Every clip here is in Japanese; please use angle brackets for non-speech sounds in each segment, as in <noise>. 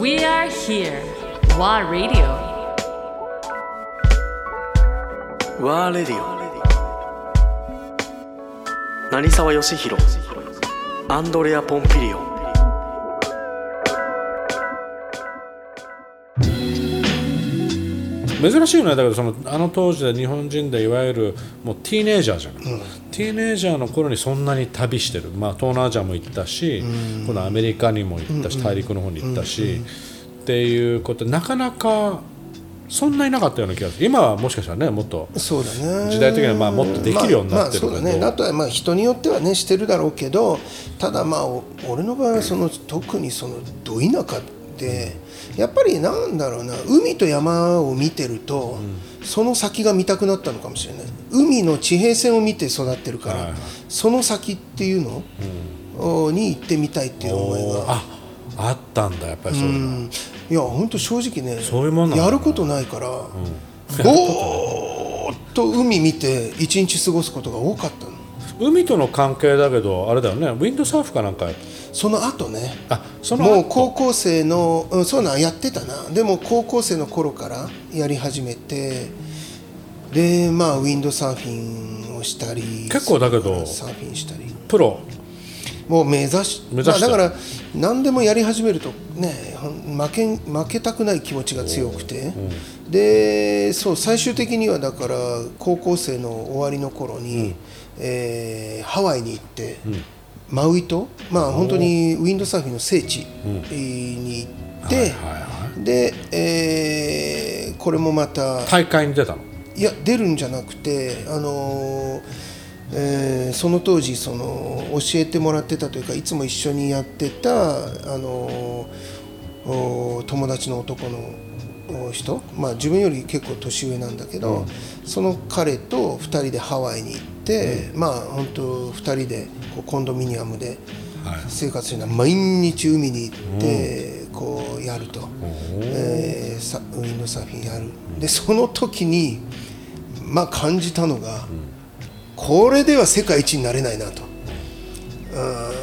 We are here. WA Radio. Wa Radio. 成沢義弘アンドレア・ポンピリオ珍しいよね。だけどそのあの当時で日本人でいわゆるもうティーネイジャーじゃない、ティーネイジャーの頃にそんなに旅してる、まあ、東南アジアも行ったし、このアメリカにも行ったし、大陸の方に行ったし、っていうことなかなかそんなになかったような気がする。今はもしかしたらねもっとそうだね。時代的にはまあもっとできるようになってるけど、まあまあ、そうだね。あとはまあ人によってはねしてるだろうけどただまあお俺の場合はその特にそのど田舎ってやっぱりなんだろうな海と山を見てると、その先が見たくなったのかもしれない。海の地平線を見て育ってるから、その先っていうの、おに行ってみたいっていう思いが。ああったんだやっぱりそういうの、うん。いや本当正直ねそういうもんなんだ。やることないから、ぼーっと海見て一日過ごすことが多かったの。海との関係だけどあれだよねウィンドサーフかなんかその後ね。あその後。もう高校生の、うん、そうなんやってたな。でも高校生の頃からやり始めてでまあウィンドサーフィンをしたり結構だけどサーフィンしたり。プロ？もう目指し目指した？まあ、だから何でもやり始めるとね負け負けたくない気持ちが強くて、でそう最終的にはだから高校生の終わりの頃に、えーハワイに行って、マウイ島？まあ本当にウィンドサーフィンの聖地に行って、で、えーこれもまた大会に出たの？いや出るんじゃなくてあのーえーその当時その教えてもらってたというかいつも一緒にやってたあのーお友達の男のお人、まあ、自分より結構年上なんだけど、その彼と2人でハワイに行って、まあ本当2人でこうコンドミニアムではい。生活しながら毎日海に行ってこうやると、えー。サウィンドサーフィンやる。でその時にまあ感じたのが、これでは世界一になれないなと、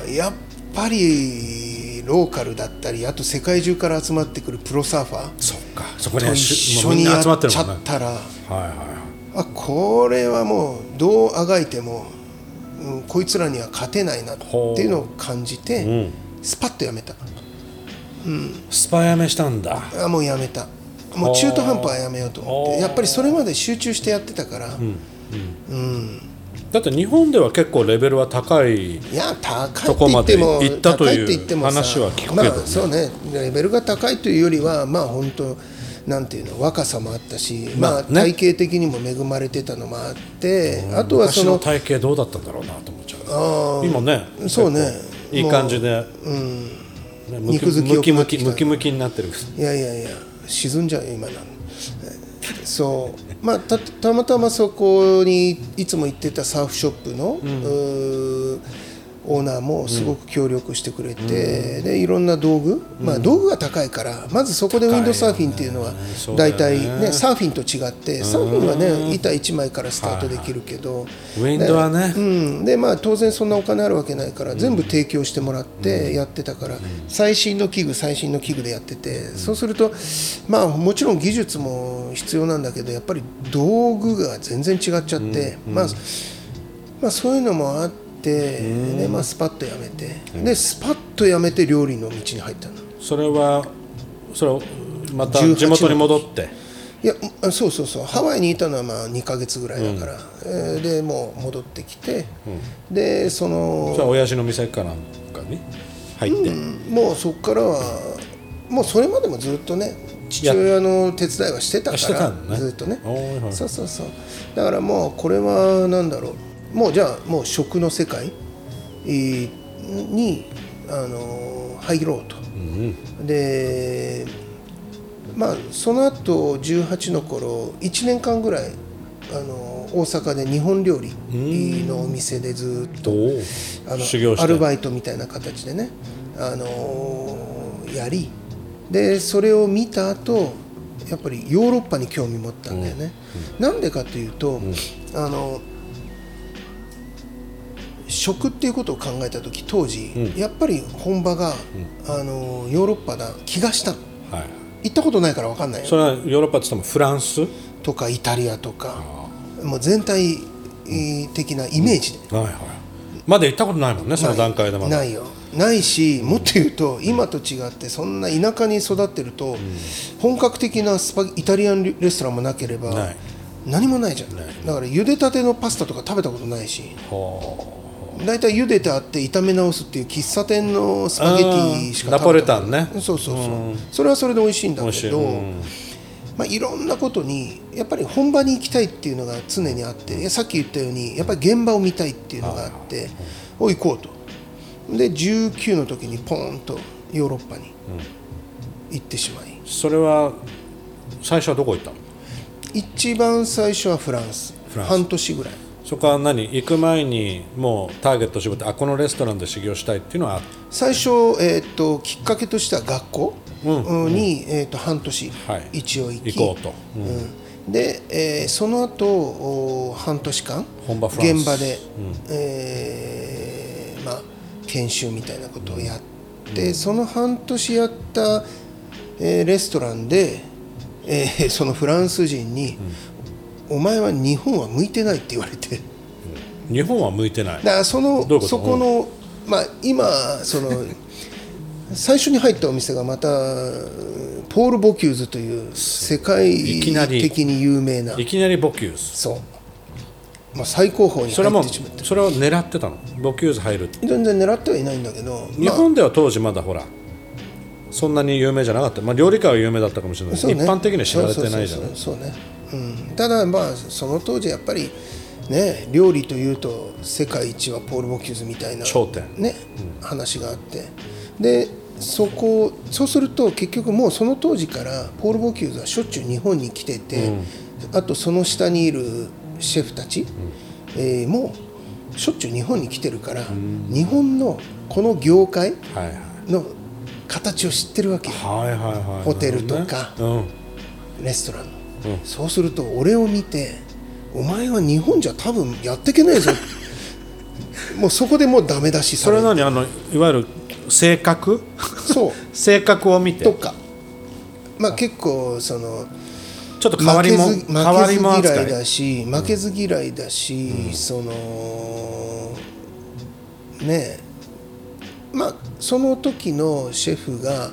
うんやっぱりローカルだったりあと世界中から集まってくるプロサーファーそっか。そこにと一緒にやっちゃったら、はいはいはい。あこれはもうどうあがいても、うんこいつらには勝てないなっていうのを感じて、うん。スパッとやめた。スパやめしたんだ。あもうやめた。もう中途半端はやめようと思ってやっぱりそれまで集中してやってたから、だって日本では結構レベルは高いいや高いってとこまで言っても行ったという高いって言ってもさ話は聞くけどね。まあ、そうね。レベルが高いというよりはまあ本当なんていうの若さもあったし、まあまあね体型的にも恵まれてたのもあって、あとはその体型どうだったんだろうなと思っちゃう今ねそうね。いい感じで、ねムキムキムキムキムキになってる。いやいやいや沈んじゃうよ今なのそう。まあたたまたまそこにいつも行ってたサーフショップの、うーオーナーもすごく協力してくれて、でいろんな道具、まあ道具が高いからまずそこでウィンドサーフィンっていうのは大ね。体ねサーフィンと違ってサーフィンはね板1枚からスタートできるけど、ウィンドはね。うん、でまあ当然そんなお金あるわけないから全部提供してもらってやってたから最新の器具最新の器具でやっててそうするとまあもちろん技術も必要なんだけどやっぱり道具が全然違っちゃってまあまあそういうのもあってでまあスパッとやめて。でスパッとやめて料理の道に入ったの。それはそれをまた18地元に戻って？いやあそうそうそう。ハワイにいたのはまあ2ヶ月ぐらいだから、えーでもう戻ってきて、でそのそれは親父の店かなんかに入って、もうそこからはもうそれまでもずっとね父親の手伝いはしてたからのね。ずっとね。そうそうそう。だからもうこれは何だろうもうじゃあもう食の世界えーにあの入ろうと、でまあその後18の頃1年間ぐらいあの大阪で日本料理のお店でずっとあの修行して。アルバイトみたいな形でね、あのーやりでそれを見た後やっぱりヨーロッパに興味持ったんだよね、なんでかというと、あの食っていうことを考えた時当時、やっぱり本場が、あのヨーロッパだ気がした。のはい。行ったことないから分かんないよ。それはヨーロッパって言ってもフランス？とかイタリアとか。もう全体的なイメージで、はいはい。まだ行ったことないもんねその段階でまだ。ないよ。ないしもっと言うと今と違ってそんな田舎に育ってると本格的なスパイタリアンレストランもなければ何もないじゃん。だから茹でたてのパスタとか食べたことないし大体茹でてあって炒め直すっていう喫茶店のスパゲティしかナポレタンね。そうそうそう。それはそれで美味しいんだけどうん。まあ、いろんなことにやっぱり本場に行きたいっていうのが常にあってさっき言ったようにやっぱり現場を見たいっていうのがあってお行こうと。で19の時にポーンとヨーロッパに行ってしまい。それは最初はどこ行ったの？一番最初はフランス。半年ぐらいそこは何？行く前にもうターゲット絞ってあこのレストランで修行したいっていうのは最初、えー、ときっかけとしては学校？うん。に、えー、と半年はい。一応行き、行こうと。うん。で、えーその後お半年間現場で、えーまあ、研修みたいなことをやって、その半年やった、えーレストランで、えーそのフランス人に、お前は日本は向いてない」って言われて。日本は向いてない。だからそのそこの、まあ、今その最初に入ったお店がまたポール・ボキューズという世界いきなり。的に有名な。いきなりボキューズ。そう、まあ、最高峰にそれはもそれを狙ってたの？ボキューズ入る全然狙ってはいないんだけど、日本では当時まだほらそんなに有名じゃなかった、まあ、料理界は有名だったかもしれない、ね。一般的には知られてないじゃない。そうそうそうそうね、うん、ただまあその当時やっぱりね料理というと世界一はポール・ボキューズみたいな頂点。ね、話があって。でそこそうすると結局もうその当時からポール・ボキューズはしょっちゅう日本に来てて、あとその下にいるシェフたち、えーもうしょっちゅう日本に来てるから、日本のこの業界の形を知ってるわけよ。ホテルとかレストランそうすると俺を見てお前は日本じゃ多分やっていけないぞ。<laughs> もうそこでもうダメ出しそれされるは何？あのいわゆる性格？そう。<laughs> 性格を見て？とか。まあ結構そのちょっと変わりも負けず嫌いだし負けず嫌いだし、そのねえ。まあその時のシェフが、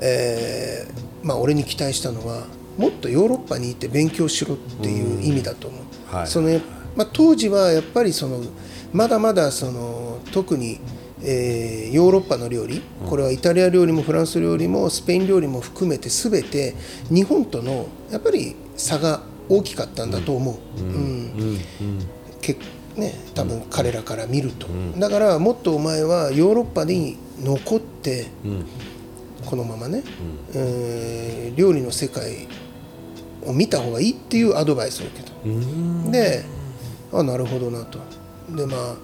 えーまあ、俺に期待したのはもっとヨーロッパに行って勉強しろっていう意味だと思う。はい。そのまあ、当時はやっぱりそのまだまだその特に、えーヨーロッパの料理これはイタリア料理もフランス料理もスペイン料理も含めて全て日本とのやっぱり差が大きかったんだと思う。うん。けね、多分彼らから見ると、だからもっとお前はヨーロッパに残って、このままね、えー料理の世界を見た方がいいっていうアドバイスを受けた。であなるほどなと。でまあ、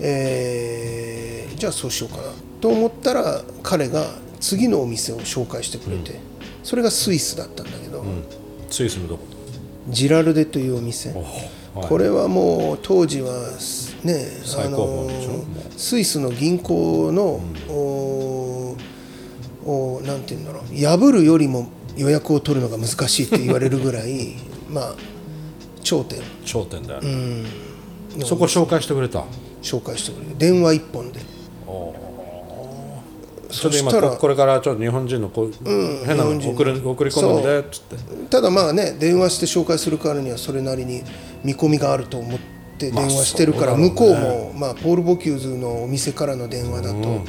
えーじゃあそうしようかなと思ったら彼が次のお店を紹介してくれて、それがスイスだったんだけど、スイスのどこ？ジラルデというお店、はい。これはもう当時はねあのもスイスの銀行の、おおなんて言うんだろう。破るよりも予約を取るのが難しいって言われるぐらい <laughs> まあ頂点。頂点だよね、のそこ紹介してくれた？紹介してくれる。電話一本で。そしたらここれからちょっと日本人のこう、変なの送る送り込むんでっつって。ただまあね電話して紹介するからにはそれなりに見込みがあると思って電まあ話してるから、向こうも、まあ、ポール・ボキューズのお店からの電話だと、お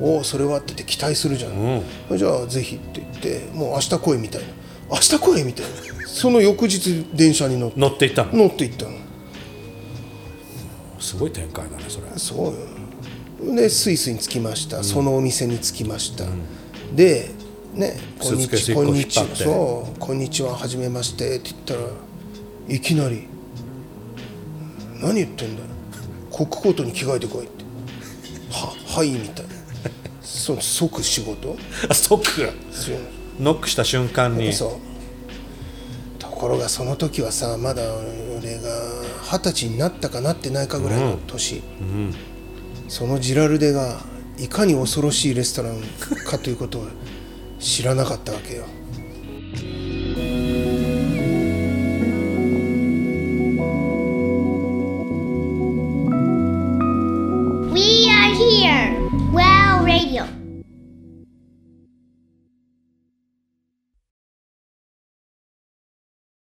おそれはって言って期待するじゃん、じゃあぜひって言ってもう明日来いみたいな。明日来いみたいな。その翌日電車に乗って。乗っていったの？乗って行ったの。すごい展開だねそれ。そうよ。でスイスに着きました、そのお店に着きました、でねこんにちこんにち引っ張って。そうこんにちははじめましてって言ったらいきなり何言ってんだよ。コックコートに着替えてこいって。ははいみたいなそう即仕事？あ即。ノックした瞬間に。そう。ところがその時はさまだ俺が二十歳になったかなってないかぐらいの年、そのジラルデがいかに恐ろしいレストランかということを知らなかったわけよ